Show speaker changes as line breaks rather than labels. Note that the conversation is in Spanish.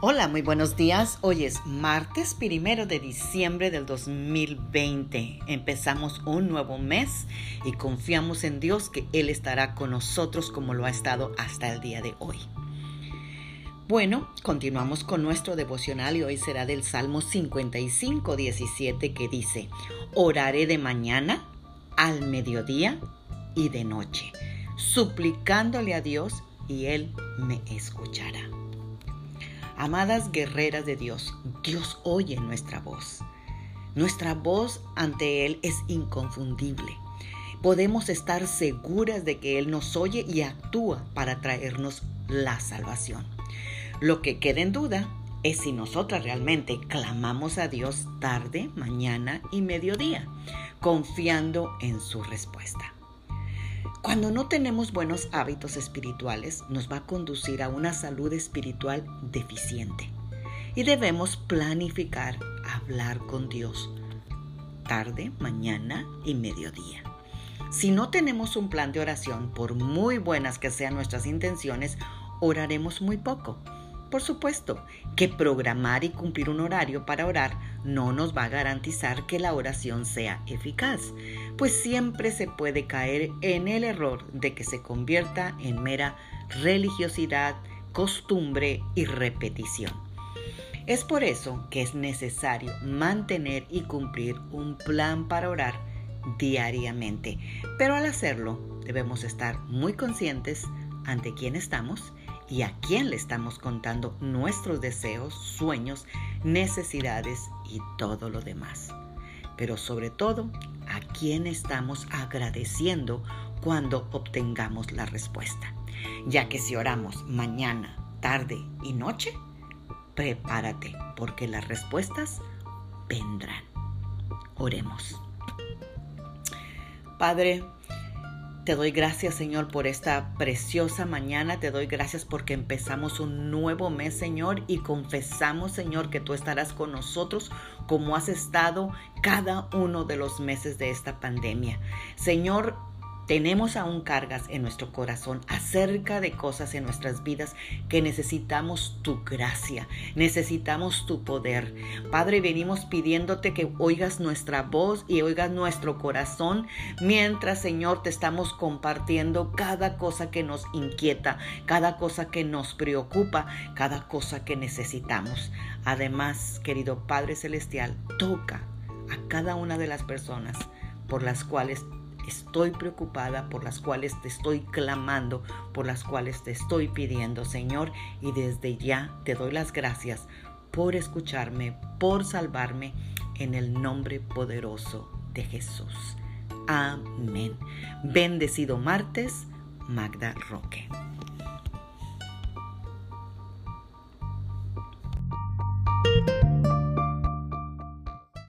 Hola, muy buenos días. Hoy es martes primero de diciembre del 2020. Empezamos un nuevo mes y confiamos en Dios que Él estará con nosotros como lo ha estado hasta el día de hoy. Bueno, continuamos con nuestro devocional y hoy será del Salmo 55, 17 que dice, oraré de mañana, al mediodía y de noche, suplicándole a Dios y Él me escuchará. Amadas guerreras de Dios, Dios oye nuestra voz. Nuestra voz ante Él es inconfundible. Podemos estar seguras de que Él nos oye y actúa para traernos la salvación. Lo que queda en duda es si nosotras realmente clamamos a Dios tarde, mañana y mediodía, confiando en su respuesta. Cuando no tenemos buenos hábitos espirituales, nos va a conducir a una salud espiritual deficiente. Y debemos planificar hablar con Dios tarde, mañana y mediodía. Si no tenemos un plan de oración, por muy buenas que sean nuestras intenciones, oraremos muy poco por supuesto que programar y cumplir un horario para orar no nos va a garantizar que la oración sea eficaz, pues siempre se puede caer en el error de que se convierta en mera religiosidad, costumbre y repetición. Es por eso que es necesario mantener y cumplir un plan para orar diariamente, pero al hacerlo debemos estar muy conscientes ante quién estamos y a quién le estamos contando nuestros deseos, sueños, necesidades y todo lo demás. Pero sobre todo, quién estamos agradeciendo cuando obtengamos la respuesta. Ya que si oramos mañana, tarde y noche, prepárate porque las respuestas vendrán. Oremos. Padre, te doy gracias, Señor, por esta preciosa mañana. Te doy gracias porque empezamos un nuevo mes, Señor, y confesamos, Señor, que tú estarás con nosotros como has estado cada uno de los meses de esta pandemia. Señor, tenemos aún cargas en nuestro corazón acerca de cosas en nuestras vidas que necesitamos tu gracia, necesitamos tu poder. Padre, venimos pidiéndote que oigas nuestra voz y oigas nuestro corazón mientras, Señor, te estamos compartiendo cada cosa que nos inquieta, cada cosa que nos preocupa, cada cosa que necesitamos. Además, querido Padre Celestial, toca a cada una de las personas por las cuales estoy preocupada, por las cuales te estoy clamando, por las cuales te estoy pidiendo, Señor, y desde ya te doy las gracias por escucharme, por salvarme, en el nombre poderoso de Jesús. Amén. Bendecido martes, Magda Roque.